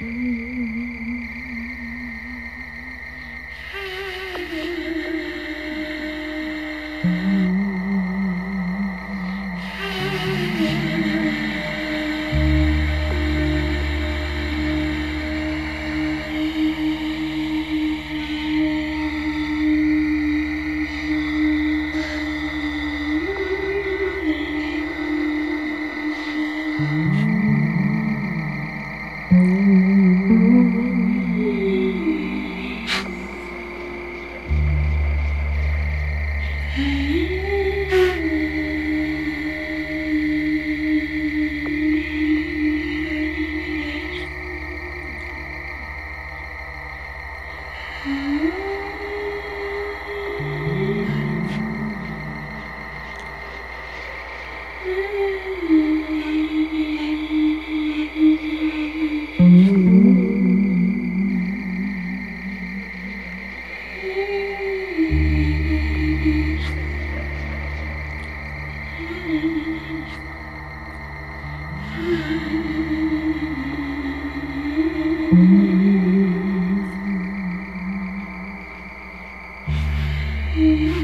Mm-hmm. Mm-hmm. Mm-hmm.